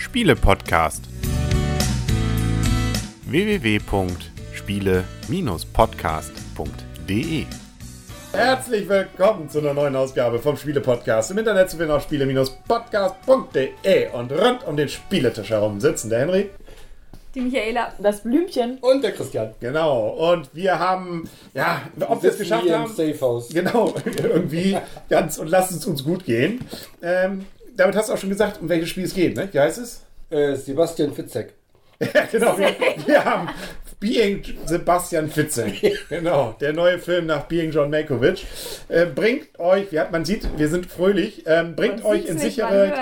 Spiele-Podcast. www.spiele-podcast.de Herzlich willkommen zu einer neuen Ausgabe vom Spiele-Podcast. Im Internet zu finden auf spiele-podcast.de und rund um den Spieletisch herum sitzen der Henry. Die Michaela. Das Blümchen. Und der Christian. Genau. Und wir haben, ja, ob wir es geschafft haben. Im Safehouse. Genau, irgendwie ganz und lasst es uns gut gehen. Ähm, damit hast du auch schon gesagt, um welches Spiel es geht, ne? Wie heißt es? Äh, Sebastian Fitzek. Ja, genau. Wir, wir haben Being Sebastian Fitzek. Genau, der neue Film nach Being John Malkovich. Äh, bringt euch, ja, man sieht, wir sind fröhlich, ähm, bringt Man euch in sichere.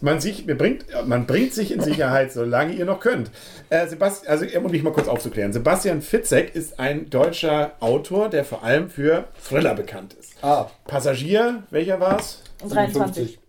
man sich, man, bringt, man bringt sich in Sicherheit, solange ihr noch könnt. Äh, Sebastian, also um mich mal kurz aufzuklären. Sebastian Fitzek ist ein deutscher Autor, der vor allem für Thriller bekannt ist. Ah, Passagier, welcher war's? 23.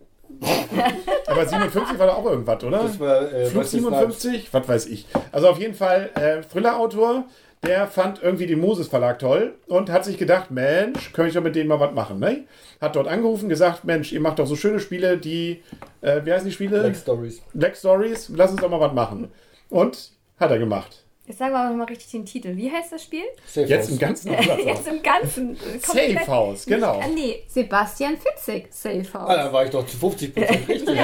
Aber 57 war da auch irgendwas, oder? Das war äh, Flug Wesley 57? Was weiß ich. Also auf jeden Fall äh, Thriller-Autor, der fand irgendwie den Moses Verlag toll und hat sich gedacht, Mensch, könnte ich doch mit denen mal was machen, ne? Hat dort angerufen, gesagt, Mensch, ihr macht doch so schöne Spiele, die, äh, wie heißen die Spiele? Black Stories. Black Stories, lass uns doch mal was machen. Und hat er gemacht. Jetzt sagen wir aber mal richtig den Titel. Wie heißt das Spiel? Safehouse. Jetzt im ganzen. Jetzt im Ganzen. Safe House, genau. Ah, nee, Sebastian Fitzek, Safe Ah, House. da war ich doch zu 50 Prozent richtig.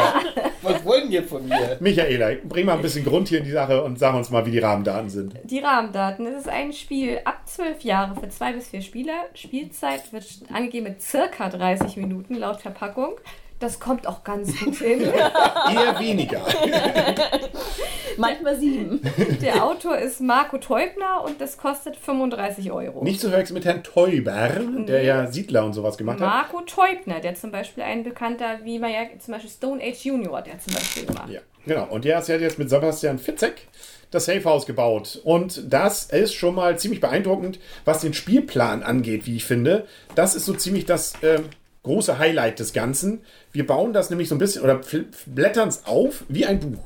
Was wollen die von mir? Michaela, bring mal ein bisschen Grund hier in die Sache und sag uns mal, wie die Rahmendaten sind. Die Rahmendaten. Es ist ein Spiel ab 12 Jahre für zwei bis vier Spieler. Spielzeit wird angegeben mit circa 30 Minuten laut Verpackung. Das kommt auch ganz gut hin. Eher weniger. Manchmal sieben. Der Autor ist Marco Teubner und das kostet 35 Euro. Nicht zu verwechseln mit Herrn Teuber, der ja Siedler und sowas gemacht hat. Marco Teubner, der zum Beispiel ein bekannter, wie man ja zum Beispiel Stone Age Junior, der zum Beispiel gemacht. Ja, genau. Und der hat jetzt mit Sebastian Fitzek das Safe House gebaut. Und das ist schon mal ziemlich beeindruckend, was den Spielplan angeht, wie ich finde. Das ist so ziemlich das ähm, große Highlight des Ganzen. Wir bauen das nämlich so ein bisschen oder blättern es auf wie ein Buch.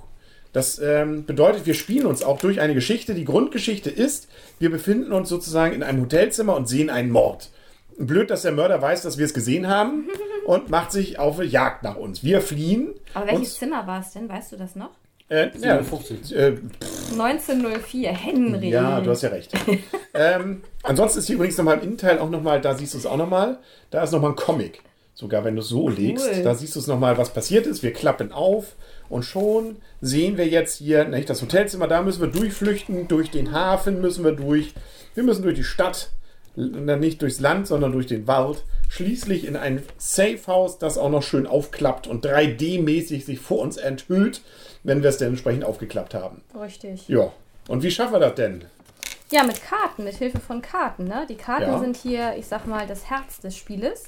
Das ähm, bedeutet, wir spielen uns auch durch eine Geschichte. Die Grundgeschichte ist, wir befinden uns sozusagen in einem Hotelzimmer und sehen einen Mord. Blöd, dass der Mörder weiß, dass wir es gesehen haben und macht sich auf Jagd nach uns. Wir fliehen. Aber welches Zimmer war es denn? Weißt du das noch? Äh, ja, 57. äh, 1904, Henry. Ja, du hast ja recht. ähm, ansonsten ist hier übrigens nochmal im Innenteil auch nochmal, da siehst du es auch nochmal, da ist nochmal ein Comic. Sogar wenn du es so legst, da siehst du es nochmal, was passiert ist. Wir klappen auf und schon sehen wir jetzt hier, nicht das Hotelzimmer, da müssen wir durchflüchten, durch den Hafen müssen wir durch, wir müssen durch die Stadt, nicht durchs Land, sondern durch den Wald, schließlich in ein Safehouse, das auch noch schön aufklappt und 3D-mäßig sich vor uns enthüllt, wenn wir es denn entsprechend aufgeklappt haben. Richtig. Ja. Und wie schaffen wir das denn? Ja, mit Karten, mit Hilfe von Karten. Ne? Die Karten Ja. sind hier, ich sag mal, das Herz des Spieles.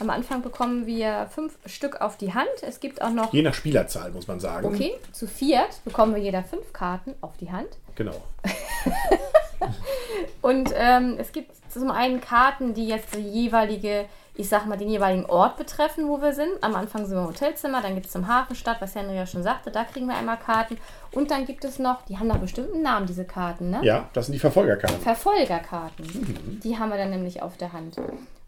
Am Anfang bekommen wir fünf Stück auf die Hand. Es gibt auch noch, Je nach Spielerzahl, muss man sagen. okay, zu viert bekommen wir jeder fünf Karten auf die Hand. Genau. Und ähm, es gibt zum einen Karten, die jetzt die jeweilige, ich sag mal, den jeweiligen Ort betreffen, wo wir sind. Am Anfang sind wir im Hotelzimmer, dann gibt es zum Hafenstadt, was Henry ja schon sagte, da kriegen wir einmal Karten. Und dann gibt es noch, die haben noch bestimmten Namen, diese Karten, ne? Ja, das sind die Verfolgerkarten. Verfolgerkarten. Die haben wir dann nämlich auf der Hand.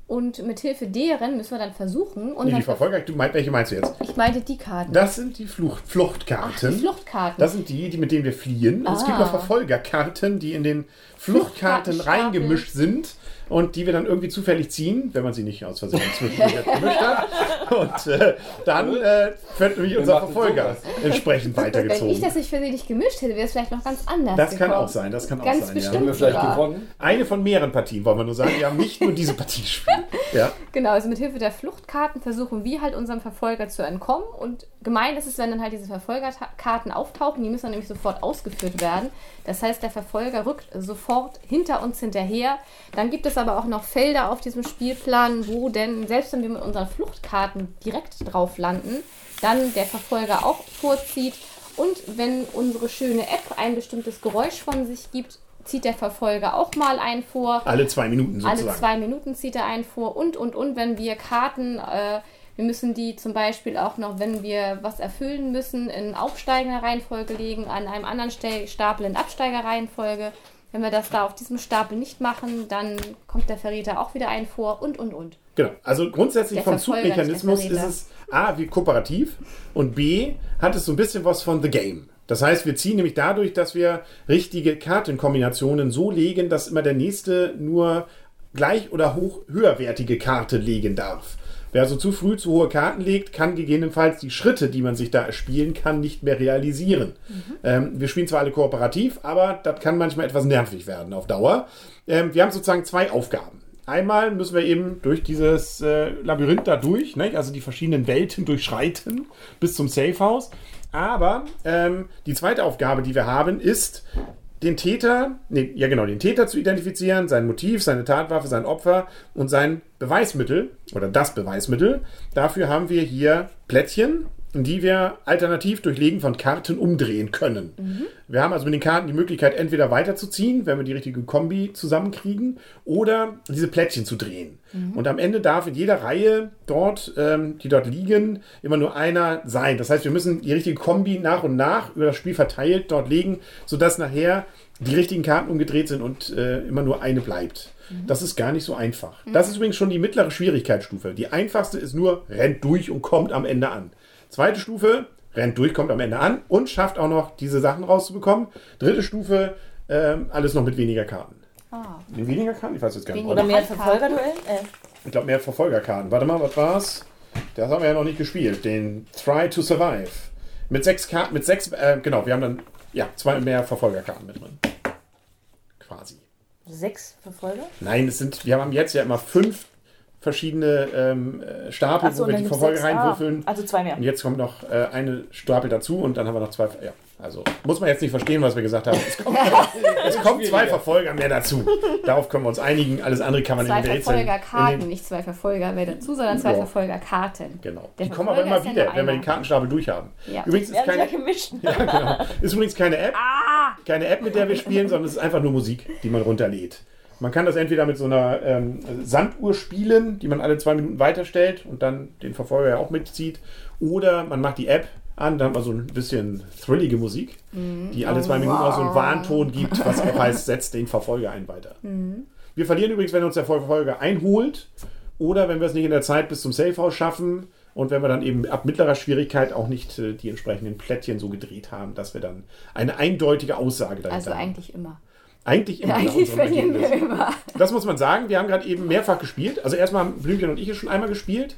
Und mit Hilfe deren müssen wir dann versuchen. Und Nee, die Verfolger, du meinst, welche meinst du jetzt? ich meinte die Karten. Das sind die Flucht, Ach, Fluchtkarten. die Fluchtkarten. das sind die, die, mit denen wir fliehen. Und es gibt Ah. noch Verfolgerkarten, die in den Fluchtkarten reingemischt sind und die wir dann irgendwie zufällig ziehen, wenn man sie nicht aus Versehen zwischendurch gemischt hat. Und äh, dann äh, wird nämlich unser Verfolger sowas. entsprechend Wenn ich weitergezogen. das nicht versehentlich gemischt hätte, wäre es vielleicht noch ganz anders. Das kann gekommen. auch sein, das kann auch Ganz sein. bestimmt. Ja. Haben wir vielleicht gewonnen? Eine von mehreren Partien, wollen wir nur sagen. Wir haben nicht nur diese Partie gespielt. Ja. Genau, also mit Hilfe der Fluchtkarten versuchen wir halt unserem Verfolger zu entkommen. Und gemein ist es, wenn dann halt diese Verfolgerkarten auftauchen, die müssen dann nämlich sofort ausgeführt werden. Das heißt, der Verfolger rückt sofort hinter uns hinterher. Dann gibt es aber auch noch Felder auf diesem Spielplan, wo denn, selbst wenn wir mit unseren Fluchtkarten direkt drauf landen, dann der Verfolger auch vorzieht. Und wenn unsere schöne App ein bestimmtes Geräusch von sich gibt, zieht der Verfolger auch mal ein vor. Alle zwei Minuten sozusagen. Alle zwei Minuten zieht er einen vor und, und, und, wenn wir Karten, äh, wir müssen die zum Beispiel auch noch, wenn wir was erfüllen müssen, in aufsteigender Reihenfolge legen, an einem anderen Stapel in Absteigerreihenfolge. Wenn wir das da auf diesem Stapel nicht machen, dann kommt der Verräter auch wieder ein vor und, und, und. Genau. Also grundsätzlich vom Zugmechanismus ist es A, wie kooperativ und B, hat es so ein bisschen was von The Game. Das heißt, wir ziehen nämlich dadurch, dass wir richtige Kartenkombinationen so legen, dass immer der nächste nur gleich oder hoch höherwertige Karte legen darf. Wer also zu früh zu hohe Karten legt, kann gegebenenfalls die Schritte, die man sich da erspielen kann, nicht mehr realisieren. Ähm, wir spielen zwar alle kooperativ, aber das kann manchmal etwas nervig werden auf Dauer. Ähm, wir haben sozusagen zwei Aufgaben. Einmal müssen wir eben durch dieses äh, Labyrinth da durch, ne? also die verschiedenen Welten durchschreiten bis zum Safehouse. Aber ähm, die zweite Aufgabe, die wir haben, ist, den Täter, nee, ja genau, den Täter zu identifizieren, sein Motiv, seine Tatwaffe, sein Opfer und sein Beweismittel oder das Beweismittel. Dafür haben wir hier Plättchen, die wir alternativ durch Legen von Karten umdrehen können. Wir haben also mit den Karten die Möglichkeit, entweder weiterzuziehen, wenn wir die richtige Kombi zusammenkriegen, oder diese Plättchen zu drehen. Und am Ende darf in jeder Reihe dort, ähm, die dort liegen, immer nur einer sein. Das heißt, wir müssen die richtige Kombi nach und nach über das Spiel verteilt dort legen, sodass nachher die richtigen Karten umgedreht sind und äh, immer nur eine bleibt. Das ist gar nicht so einfach. Das ist übrigens schon die mittlere Schwierigkeitsstufe. Die einfachste ist nur, rennt durch und kommt am Ende an. Zweite Stufe, rennt durch, kommt am Ende an und schafft auch noch diese Sachen rauszubekommen. Dritte Stufe, ähm, alles noch mit weniger Karten. Ah. Mit weniger Karten? Ich weiß jetzt gar nicht. Oder mehr. Verfolgerduell? Äh, Ich glaube, mehr Verfolgerkarten. Warte mal, was war's? Das haben wir ja noch nicht gespielt. Den Try to Survive. Mit sechs Karten, mit sechs, äh, genau, wir haben dann, ja, zwei mehr Verfolgerkarten mit drin. Quasi. sechs Verfolger? Nein, es sind, wir haben jetzt ja immer fünf verschiedene ähm, äh, Stapel, so, wo wir die Verfolger sechs. reinwürfeln. Ah, also zwei mehr. Und jetzt kommt noch äh, eine Stapel dazu und dann haben wir noch zwei. Ja, also muss man jetzt nicht verstehen, was wir gesagt haben. Es kommt, es kommt zwei Verfolger mehr dazu. Darauf können wir uns einigen. Alles andere kann man Zwei in den Rätseln. Verfolgerkarten, nicht zwei Verfolger mehr dazu, sondern zwei Ja. Verfolgerkarten. Genau. Der Die kommen aber immer Verfolger wieder, wenn wir den. Kartenstapel durch haben. Ja. Übrigens ist keine, ja gemischt. ja, genau. ist übrigens keine App, Ah! keine App, mit der wir spielen, sondern es ist einfach nur Musik, die man runterlädt. Man kann das entweder mit so einer ähm, Sanduhr spielen, die man alle zwei Minuten weiterstellt und dann den Verfolger ja auch mitzieht. Oder man macht die App an, da hat man so ein bisschen thrillige Musik, die alle zwei Minuten auch so einen Warnton gibt, was auch heißt, setzt den Verfolger ein weiter. Wir verlieren übrigens, wenn uns der Verfolger einholt oder wenn wir es nicht in der Zeit bis zum Safehouse schaffen und wenn wir dann eben ab mittlerer Schwierigkeit auch nicht äh, die entsprechenden Plättchen so gedreht haben, dass wir dann eine eindeutige Aussage dahinter Also haben. eigentlich immer. Eigentlich immer nach Eigentlich unserem verlieren wir Ergebnis. immer. Das muss man sagen. Wir haben gerade eben mehrfach gespielt. Also erstmal haben Blümchen und ich es schon einmal gespielt.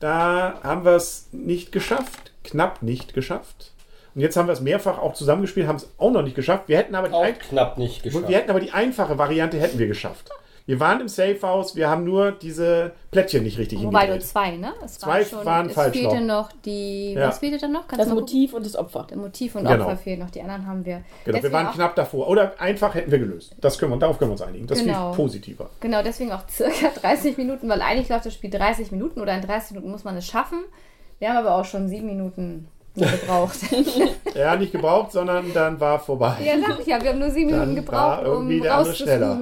Da haben wir es nicht geschafft. Knapp nicht geschafft. Und jetzt haben wir es mehrfach auch zusammengespielt, haben es auch noch nicht geschafft. Wir hätten aber die, Auch ein knapp nicht geschafft. wir hätten aber die einfache Variante hätten wir geschafft. Wir waren im Safehouse, wir haben nur diese Plättchen nicht richtig Wobei nur hingedreht. zwei, ne? Es Zwei waren es falsch fehlte noch, die. Ja. Was fehlte dann noch? Kannst Das du Motiv und das Opfer. gucken? Motiv und Genau. Opfer fehlen noch. Die anderen haben wir. Genau, wir Deswegen waren auch, knapp davor. Oder einfach hätten wir gelöst. Das können wir, darauf können wir uns einigen. Das Genau. ist viel positiver. Genau, deswegen auch circa 30 Minuten, weil eigentlich läuft das Spiel 30 Minuten oder in 30 Minuten muss man es schaffen. Wir haben aber auch schon sieben Minuten gebraucht. Ja, nicht gebraucht, sondern dann war vorbei. ja, sag ich ja, wir haben nur sieben Dann Minuten war gebraucht, um irgendwie der andere schneller.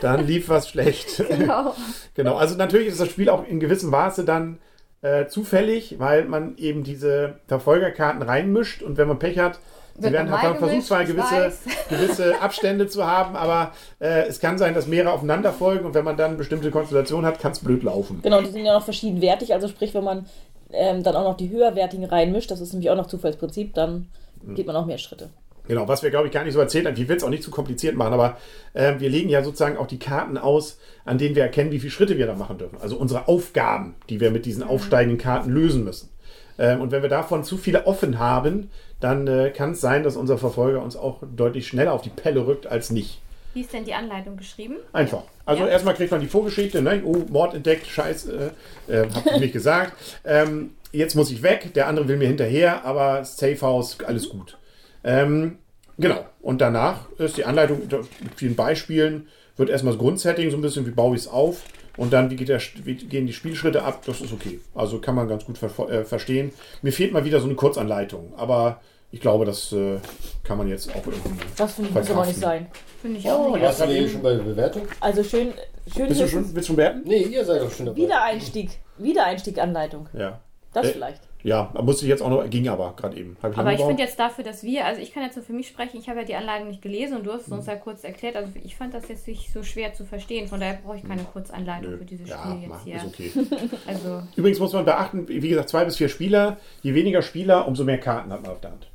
Dann lief was schlecht. genau. Genau, also natürlich ist das Spiel auch in gewissem Maße dann äh, zufällig, weil man eben diese Verfolgerkarten reinmischt und wenn man Pech hat, sie werden man versucht zwar gewisse, gewisse Abstände zu haben, aber äh, es kann sein, dass mehrere aufeinander folgen und wenn man dann eine bestimmte Konstellation hat, kann es blöd laufen. Genau, die sind ja noch verschiedenwertig. Also sprich, wenn man ähm, dann auch noch die höherwertigen reinmischt, das ist nämlich auch noch Zufallsprinzip, dann Mhm. geht man auch mehr Schritte. Genau, was wir glaube ich gar nicht so erzählt haben. Ich will es auch nicht zu kompliziert machen, aber äh, wir legen ja sozusagen auch die Karten aus, an denen wir erkennen, wie viele Schritte wir da machen dürfen. Also unsere Aufgaben, die wir mit diesen aufsteigenden Karten lösen müssen. Ähm, und wenn wir davon zu viele offen haben, dann äh, kann es sein, dass unser Verfolger uns auch deutlich schneller auf die Pelle rückt als nicht. Wie ist denn die Anleitung geschrieben? Einfach. Also Ja. erstmal kriegt man die Vorgeschichte, ne? oh, Mord entdeckt, scheiß, äh, äh, hab ich nicht gesagt. Ähm, jetzt muss ich weg, der andere will mir hinterher, aber Safe House, alles gut. Ähm, genau. Und danach ist die Anleitung mit vielen Beispielen, wird erstmal das Grundsetting so ein bisschen, wie baue ich es auf und dann, wie, geht der, wie gehen die Spielschritte ab, das ist okay. Also kann man ganz gut ver äh, verstehen. Mir fehlt mal wieder so eine Kurzanleitung, aber ich glaube, das äh, kann man jetzt auch irgendwie. Das finde ich muss aber nicht sein. Finde ich auch Oh, nicht. ja. Was haben wir eben schon bei der Bewertung? Also schön, schön Bist du schon, willst du schon bewerten? Nee, ihr seid doch schon dabei. Wiedereinstieg. Wiedereinstieg-Anleitung. Ja. Das Äh, vielleicht. Ja, da musste ich jetzt auch noch, ging aber gerade eben. Hab Aber ich finde jetzt dafür, dass wir, also ich kann jetzt nur für mich sprechen, ich habe ja die Anleitung nicht gelesen und du hast es uns ja kurz erklärt. Also ich fand das jetzt nicht so schwer zu verstehen. Von daher brauche ich keine Kurzanleitung Nö. für dieses ja, Spiel mach, jetzt ist hier. okay. Also Übrigens muss man beachten, wie gesagt, zwei bis vier Spieler. Je weniger Spieler, umso mehr Karten hat man auf der Hand.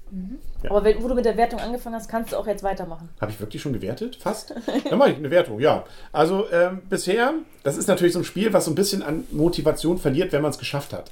Aber wenn, wo du mit der Wertung angefangen hast, kannst du auch jetzt weitermachen. Habe ich wirklich schon gewertet? Fast? Dann mache ich eine Wertung, ja. Also ähm, bisher, das ist natürlich so ein Spiel, was so ein bisschen an Motivation verliert, wenn man es geschafft hat.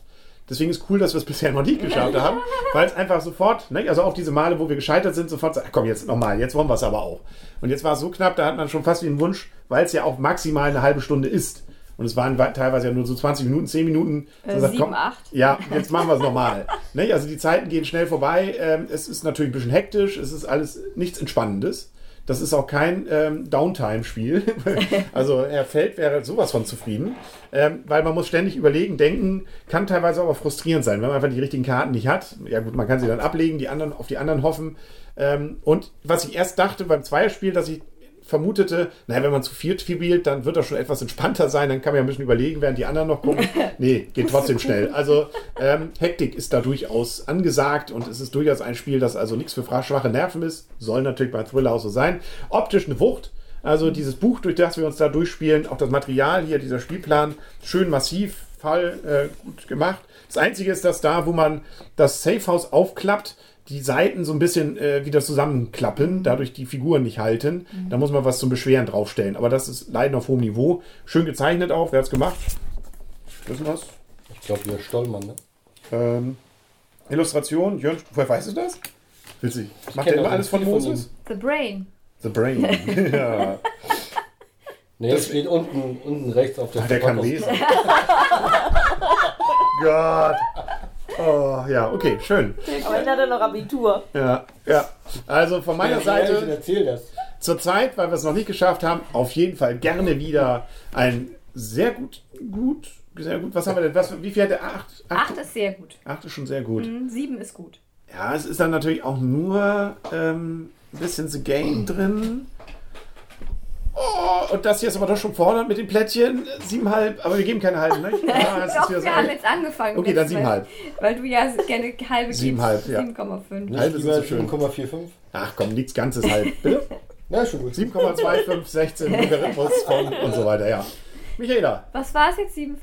Deswegen ist cool, dass wir es bisher noch nicht geschafft haben, weil es einfach sofort, ne, also auch diese Male, wo wir gescheitert sind, sofort sagt, ach komm, jetzt nochmal, jetzt wollen wir es aber auch. Und jetzt war es so knapp, da hat man schon fast wie einen Wunsch, weil es ja auch maximal eine halbe Stunde ist. Und es waren wa- teilweise ja nur so 20 Minuten, 10 Minuten. So Äh, sagt, komm, acht. Ja, jetzt machen wir es nochmal. ne? Also die Zeiten gehen schnell vorbei. Ähm, es ist natürlich ein bisschen hektisch. Es ist alles nichts Entspannendes. Das ist auch kein ähm, Downtime-Spiel. also Herr Feld wäre sowas von zufrieden. Ähm, weil man muss ständig überlegen, denken, kann teilweise aber frustrierend sein, wenn man einfach die richtigen Karten nicht hat. Ja gut, man kann sie dann ablegen, die anderen auf die anderen hoffen. Ähm, und was ich erst dachte beim Zweierspiel, dass ich vermutete, naja, wenn man zu viert spielt, dann wird das schon etwas entspannter sein, dann kann man ja ein bisschen überlegen, während die anderen noch gucken. Nee, geht trotzdem schnell. Also ähm, Hektik ist da durchaus angesagt und es ist durchaus ein Spiel, das also nichts für schwache Nerven ist. Soll natürlich bei Thriller auch so sein. Optisch eine Wucht. Also dieses Buch, durch das wir uns da durchspielen, auch das Material hier, dieser Spielplan, schön massiv, Fall äh, gut gemacht. Das Einzige ist, dass da, wo man das Safehouse aufklappt, die Seiten so ein bisschen äh, wieder zusammenklappen, dadurch die Figuren nicht halten. Da muss man was zum Beschweren draufstellen. Aber das ist Leiden auf hohem Niveau. Schön gezeichnet auch. Wer hat's gemacht? Wissen wir's? Ich glaube, wir Stollmann, ne? Ähm, Illustration, Jörn, woher weißt du das? Willst du? Macht er immer alles von Moses? The Brain. The Brain. ja. Ne, das steht unten, unten rechts auf der Ach, der kann lesen. Gott. Oh, ja, okay, schön. Aber dann hat er noch Abitur. Ja, ja. Also von meiner Seite Erzähl das. zurzeit, weil wir es noch nicht geschafft haben, auf jeden Fall gerne wieder ein sehr gut, gut, sehr gut. Was haben wir denn? Was, wie viel hat der? Acht? Acht ist sehr gut. Acht ist schon sehr gut. Mhm, Sieben ist gut. Ja, es ist dann natürlich auch nur ähm, ein bisschen The Game drin. Oh, und das hier ist aber doch schon fordert mit den Plättchen. Siebenhalb, aber wir geben keine halben, ne? Ja, es ist Doch, so wir haben ein- jetzt angefangen. Okay, dann siebenhalb. Weil, weil du ja gerne halbe gibst. Siebenhalb, ja. 7,5. Nicht Halb ist lieber so schön. 7,45? Ach komm, nichts Ganzes halb. Bitte? Na, schon gut. 7,25, 16, Logarithmus von und so weiter, ja. Michaela, Was war es jetzt? 7,5?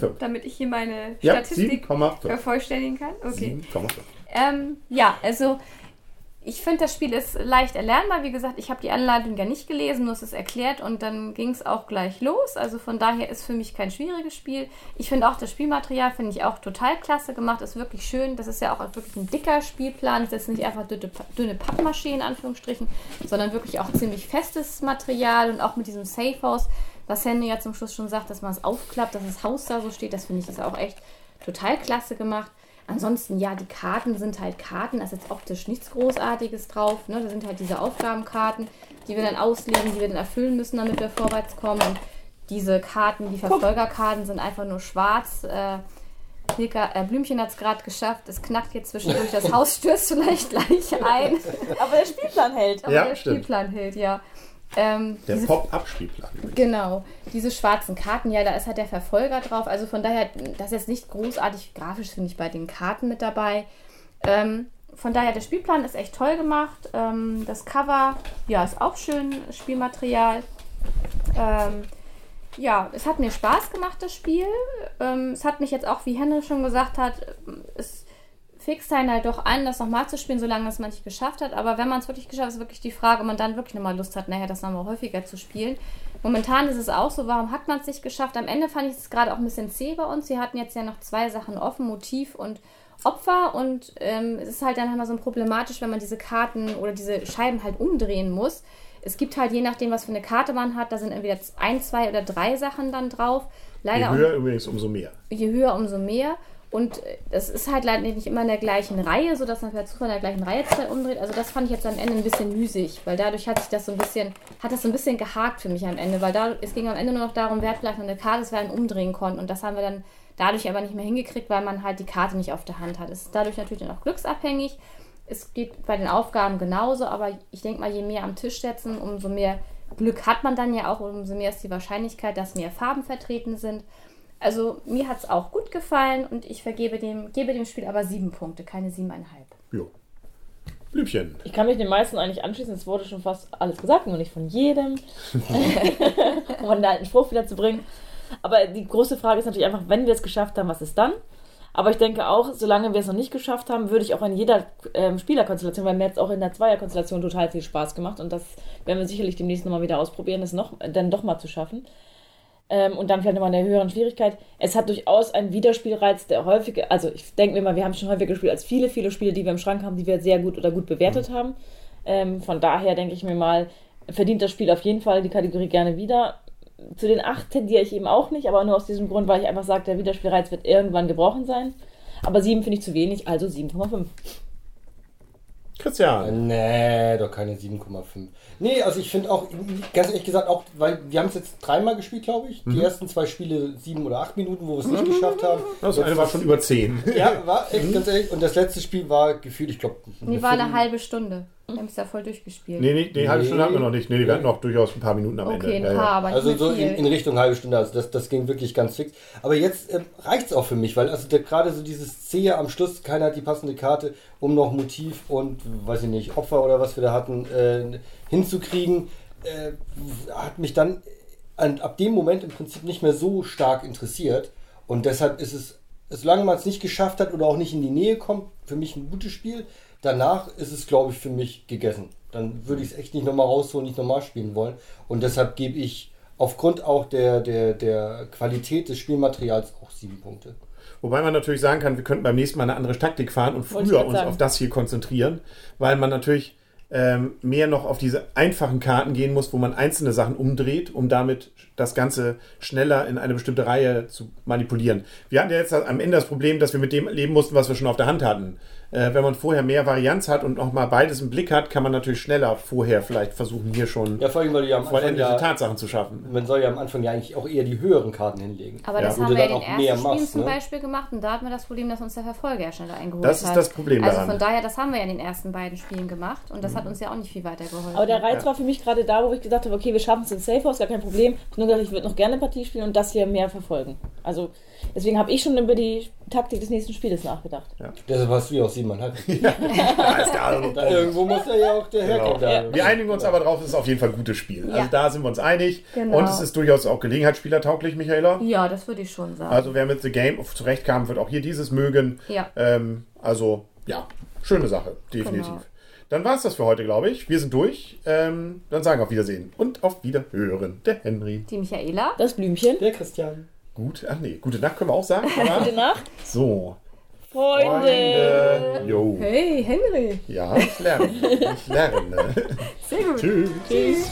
7,5. Damit ich hier meine Ja, Statistik 7,5. vervollständigen kann? Okay. 7,5. Ähm, ja, also ich finde, das Spiel ist leicht erlernbar. Wie gesagt, ich habe die Anleitung ja nicht gelesen, nur es ist erklärt und dann ging es auch gleich los. Also von daher ist für mich kein schwieriges Spiel. Ich finde auch das Spielmaterial finde ich auch total klasse gemacht, ist wirklich schön. Das ist ja auch wirklich ein dicker Spielplan. Das ist nicht einfach dünne, dünne Pappmaché in Anführungsstrichen, sondern wirklich auch ziemlich festes Material und auch mit diesem Safehouse, was Henry ja zum Schluss schon sagt, dass man es aufklappt, dass das Haus da so steht. Das finde ich ist auch echt total klasse gemacht. Ansonsten, ja, die Karten sind halt Karten, da ist jetzt optisch nichts Großartiges drauf. Ne? Da sind halt diese Aufgabenkarten, die wir dann auslegen, die wir dann erfüllen müssen, damit wir vorwärts kommen. Und diese Karten, die Verfolgerkarten, sind einfach nur schwarz. Äh, Hilka, äh, Blümchen hat es gerade geschafft. Es knackt jetzt zwischendurch. Das Haus stürzt vielleicht gleich ein. Aber der Spielplan hält. Aber Ja, der stimmt. Spielplan hält, ja. Ähm, Der Pop-Up-Spielplan. Genau, diese schwarzen Karten, ja, da ist halt der Verfolger drauf. Also von daher, das ist jetzt nicht großartig grafisch, finde ich, bei den Karten mit dabei. Ähm, von daher, der Spielplan ist echt toll gemacht. Ähm, das Cover, ja, ist auch schön, Spielmaterial. Ähm, ja, es hat mir Spaß gemacht, das Spiel. Ähm, es hat mich jetzt auch, wie Henry schon gesagt hat, fixt einen halt doch an, das nochmal zu spielen, solange es man nicht geschafft hat. Aber wenn man es wirklich geschafft hat, ist wirklich die Frage, ob man dann wirklich nochmal Lust hat, nachher das nochmal häufiger zu spielen. Momentan ist es auch so, warum hat man es nicht geschafft? Am Ende fand ich es gerade auch ein bisschen zäh bei uns. Wir hatten jetzt ja noch zwei Sachen offen, Motiv und Opfer. Und ähm, es ist halt dann immer so problematisch, wenn man diese Karten oder diese Scheiben halt umdrehen muss. Es gibt halt je nachdem, was für eine Karte man hat, da sind entweder ein, zwei oder drei Sachen dann drauf. Je Leider auch höher übrigens, umso mehr. je höher, umso mehr. Und äh, das ist halt leider nicht immer in der gleichen Reihe, sodass man per Zufall in der gleichen Reihe zwei umdreht. Also das fand ich jetzt am Ende ein bisschen müßig, weil dadurch hat sich das so ein bisschen, hat das so ein bisschen gehakt für mich am Ende, weil da, es ging am Ende nur noch darum, wer vielleicht noch eine Karte, dass wir einen umdrehen konnten. Und das haben wir dann dadurch aber nicht mehr hingekriegt, weil man halt die Karte nicht auf der Hand hat. Es ist dadurch natürlich dann auch glücksabhängig. Es geht bei den Aufgaben genauso, aber ich denke mal, je mehr am Tisch setzen, umso mehr Glück hat man dann ja auch, umso mehr ist die Wahrscheinlichkeit, dass mehr Farben vertreten sind. Also mir hat es auch gut gefallen und ich vergebe dem, gebe dem Spiel aber sieben Punkte, keine siebeneinhalb. Jo. Blümchen. Ich kann mich den meisten eigentlich anschließen. Es wurde schon fast alles gesagt, nur nicht von jedem. um einen alten Spruch wieder zu bringen. Aber die große Frage ist natürlich einfach, wenn wir es geschafft haben, was ist dann? Aber ich denke auch, solange wir es noch nicht geschafft haben, würde ich auch in jeder ähm, Spielerkonstellation, weil mir jetzt auch in der Zweierkonstellation total viel Spaß gemacht und das werden wir sicherlich demnächst nochmal wieder ausprobieren, das noch, dann doch mal zu schaffen. Ähm, und dann vielleicht nochmal in der höheren Schwierigkeit. Es hat durchaus einen Wiederspielreiz, der häufig, also ich denke mir mal, wir haben schon häufiger gespielt als viele, viele Spiele, die wir im Schrank haben, die wir sehr gut oder gut bewertet haben. Ähm, von daher denke ich mir mal, verdient das Spiel auf jeden Fall die Kategorie gerne wieder. Zu den 8 tendiere ich eben auch nicht, aber nur aus diesem Grund, weil ich einfach sage, der Wiederspielreiz wird irgendwann gebrochen sein. Aber 7 finde ich zu wenig, also 7,5. Christian. Nee, doch keine 7,5. Nee, also ich finde auch, ganz ehrlich gesagt, auch, weil wir haben es jetzt dreimal gespielt, glaube ich. Die ersten zwei Spiele sieben oder acht Minuten, wo wir es nicht geschafft haben. Das eine war schon über 10. Ja, war echt ganz ehrlich. Und das letzte Spiel war gefühlt, ich glaube, Nee, war eine halbe Stunde. Wir haben es ja voll durchgespielt. Nee, nee, nee, halbe Nee. Stunde hatten wir noch nicht. Nee, wir hatten noch durchaus ein paar Minuten am okay, Ende. ein Ja, paar, ja. aber nicht Also mehr so viel. in, in Richtung halbe Stunde, also das, das ging wirklich ganz fix. Aber jetzt ähm, reicht es auch für mich, weil also gerade so dieses Zähe am Schluss, keiner hat die passende Karte, um noch Motiv und, weiß ich nicht, Opfer oder was wir da hatten, äh, hinzukriegen, äh, hat mich dann an, ab dem Moment im Prinzip nicht mehr so stark interessiert. Und deshalb ist es, solange man es nicht geschafft hat oder auch nicht in die Nähe kommt, für mich ein gutes Spiel. Danach ist es, glaube ich, für mich gegessen. Dann würde ich es echt nicht nochmal rausholen, nicht nochmal spielen wollen. Und deshalb gebe ich aufgrund auch der, der, der Qualität des Spielmaterials auch sieben Punkte. Wobei man natürlich sagen kann, wir könnten beim nächsten Mal eine andere Taktik fahren und früher uns sagen. auf das hier konzentrieren, weil man natürlich ähm, mehr noch auf diese einfachen Karten gehen muss, wo man einzelne Sachen umdreht, um damit das Ganze schneller in eine bestimmte Reihe zu manipulieren. Wir hatten ja jetzt am Ende das Problem, dass wir mit dem leben mussten, was wir schon auf der Hand hatten. Äh, wenn man vorher mehr Varianz hat und noch mal beides im Blick hat, kann man natürlich schneller vorher vielleicht versuchen, hier schon Ja, vor allem, weil du ja am Anfang vollendete ja, Tatsachen zu schaffen. man soll ja am Anfang ja eigentlich auch eher die höheren Karten hinlegen. Aber Ja, das wo haben wir ja in den ersten Spielen machst, zum ne? Beispiel gemacht und da hatten wir das Problem, dass uns der Verfolger ja schneller eingeholt Das hat. ist das Problem Also daran. von daher, das haben wir ja in den ersten beiden Spielen gemacht und das hat uns ja auch nicht viel weitergeholfen. Aber der Reiz war für mich gerade da, wo ich gesagt habe, okay, wir schaffen es in Safe House, gar kein Problem. Ich habe nur gedacht, ich würde noch gerne eine Partie spielen und das hier mehr verfolgen. Also deswegen habe ich schon über die Taktik des nächsten Spieles nachgedacht. Deshalb hast du ja auch siebeneinhalb. Da ist der Da irgendwo muss er ja auch der herkommen. Genau. da. Wir einigen uns aber drauf, es ist auf jeden Fall ein gutes Spiel. Also Ja. da sind wir uns einig. Genau. Und es ist durchaus auch gelegenheitsspielertauglich, Michaela. ja, das würde ich schon sagen. Also wer mit The Game zurechtkam, wird auch hier dieses mögen. Ja. Ähm, also ja, schöne Sache, definitiv. Genau. Dann war es das für heute, glaube ich. Wir sind durch. Ähm, dann sagen wir auf Wiedersehen und auf Wiederhören. Der Henry. Die Michaela. Das Blümchen. Der Christian. Gut, ach nee, gute Nacht können wir auch sagen. Gute Nacht. so. Freunde. Freunde. Jo. Hey, Henry. Ja, ich lerne. Ich lerne. Sehr gut. Tschüss. Tschüss.